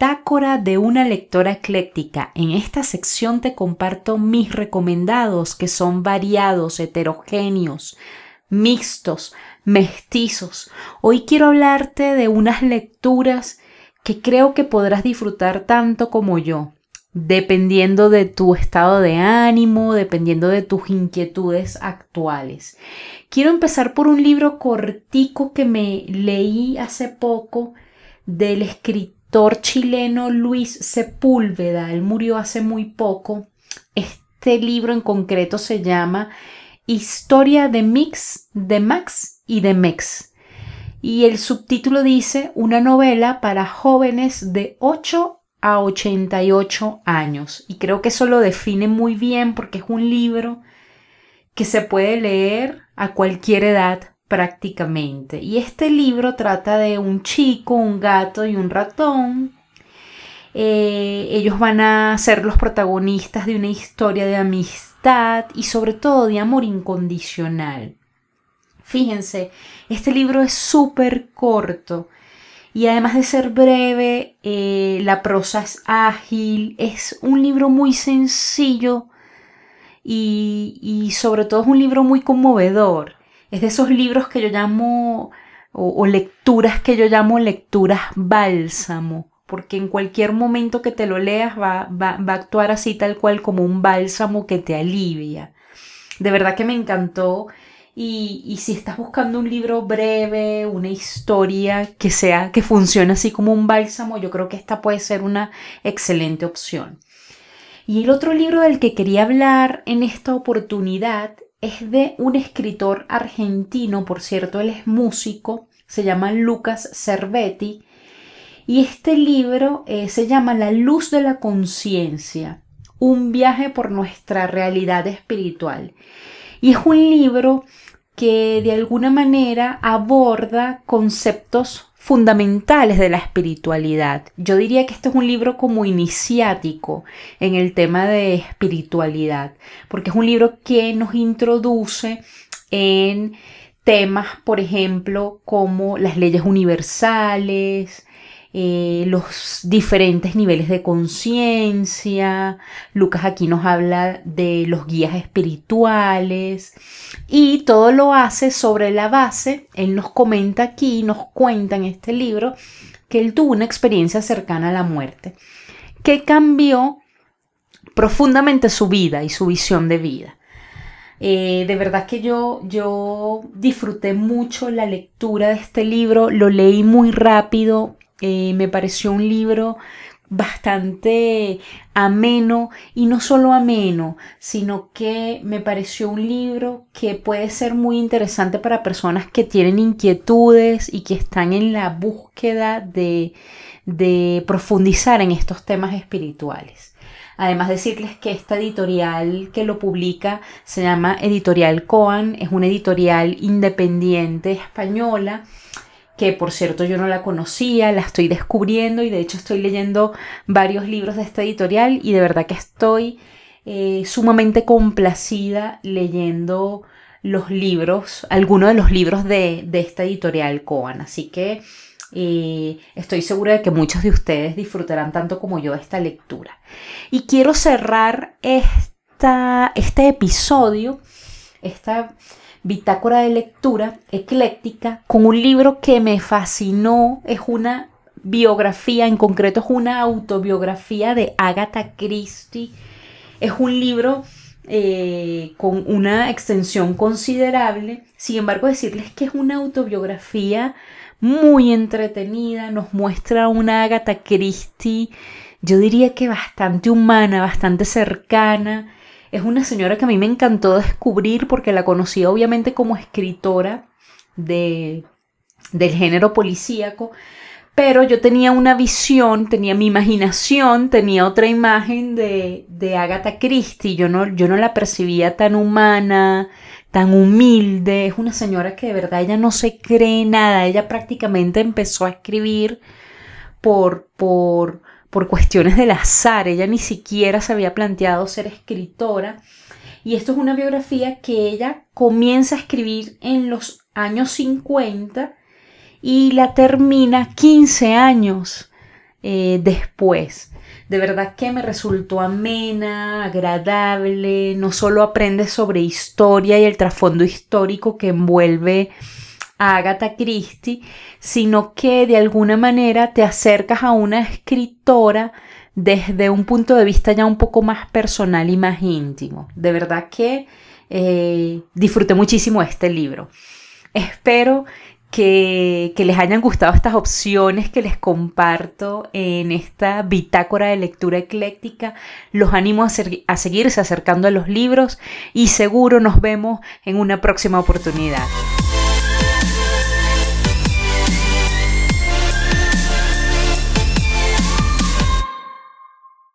De una lectora ecléctica. En esta sección te comparto mis recomendados que son variados, heterogéneos, mixtos, mestizos. Hoy quiero hablarte de unas lecturas que creo que podrás disfrutar tanto como yo, dependiendo de tu estado de ánimo, dependiendo de tus inquietudes actuales. Quiero empezar por un libro cortico que me leí hace poco del escritor chileno Luis Sepúlveda, él murió hace muy poco. Este libro en concreto se llama Historia de Mix, de Max y de Mex. Y el subtítulo dice Una novela para jóvenes de 8 a 88 años. Y creo que eso lo define muy bien porque es un libro que se puede leer a cualquier edad prácticamente. Y este libro trata de un chico, un gato y un ratón. Eh, ellos van a ser los protagonistas de una historia de amistad y sobre todo de amor incondicional. Fíjense, este libro es súper corto y además de ser breve, eh, la prosa es ágil, es un libro muy sencillo y, y sobre todo es un libro muy conmovedor. Es de esos libros que yo llamo, o, lecturas que yo llamo lecturas bálsamo, porque en cualquier momento que te lo leas va, va, a actuar así tal cual como un bálsamo que te alivia. De verdad que me encantó. Y, y, si estás buscando un libro breve, una historia que sea, que funcione así como un bálsamo, yo creo que esta puede ser una excelente opción. Y el otro libro del que quería hablar en esta oportunidad es de un escritor argentino, por cierto, él es músico, se llama Lucas Cervetti, y este libro eh, se llama La luz de la conciencia, un viaje por nuestra realidad espiritual. Y es un libro que de alguna manera aborda conceptos fundamentales de la espiritualidad. Yo diría que este es un libro como iniciático en el tema de espiritualidad, porque es un libro que nos introduce en temas, por ejemplo, como las leyes universales, eh, los diferentes niveles de conciencia. Lucas aquí nos habla de los guías espirituales y todo lo hace sobre la base. Él nos comenta aquí, nos cuenta en este libro que él tuvo una experiencia cercana a la muerte que cambió profundamente su vida y su visión de vida. Eh, de verdad que yo, yo disfruté mucho la lectura de este libro, lo leí muy rápido, eh, me pareció un libro bastante ameno y no solo ameno, sino que me pareció un libro que puede ser muy interesante para personas que tienen inquietudes y que están en la búsqueda de, de profundizar en estos temas espirituales. Además decirles que esta editorial que lo publica se llama Editorial Coan, es una editorial independiente española que por cierto yo no la conocía, la estoy descubriendo y de hecho estoy leyendo varios libros de esta editorial y de verdad que estoy eh, sumamente complacida leyendo los libros, algunos de los libros de, esta editorial Coan. Así que eh, estoy segura de que muchos de ustedes disfrutarán tanto como yo esta lectura. Y quiero cerrar esta, este episodio, esta bitácora de lectura ecléctica con un libro que me fascinó. Es una biografía, en concreto es una autobiografía de Agatha Christie. Es un libro eh, con una extensión considerable. Sin embargo, decirles que es una autobiografía muy entretenida. Nos muestra una Agatha Christie, yo diría que bastante humana, bastante cercana es una señora que a mí me encantó descubrir porque la conocí obviamente como escritora de, del género policíaco, pero yo tenía una visión, tenía mi imaginación, tenía otra imagen de, de Agatha Christie. Yo no, yo no la percibía tan humana, tan humilde. Es una señora que de verdad ella no se cree nada. Ella prácticamente empezó a escribir por, por, por cuestiones del azar. Ella ni siquiera se había planteado ser escritora. Y esto es una biografía que ella comienza a escribir en los años 50 y la termina 15 años eh, después. De verdad que me resultó amena, agradable, no solo aprendes sobre historia y el trasfondo histórico que envuelve a Agatha Christie, sino que de alguna manera te acercas a una escritora desde un punto de vista ya un poco más personal y más íntimo. De verdad que eh, disfruté muchísimo este libro. Espero que, les hayan gustado estas opciones que les comparto en esta bitácora de lectura ecléctica. Los animo a, a seguirse acercando a los libros y seguro nos vemos en una próxima oportunidad.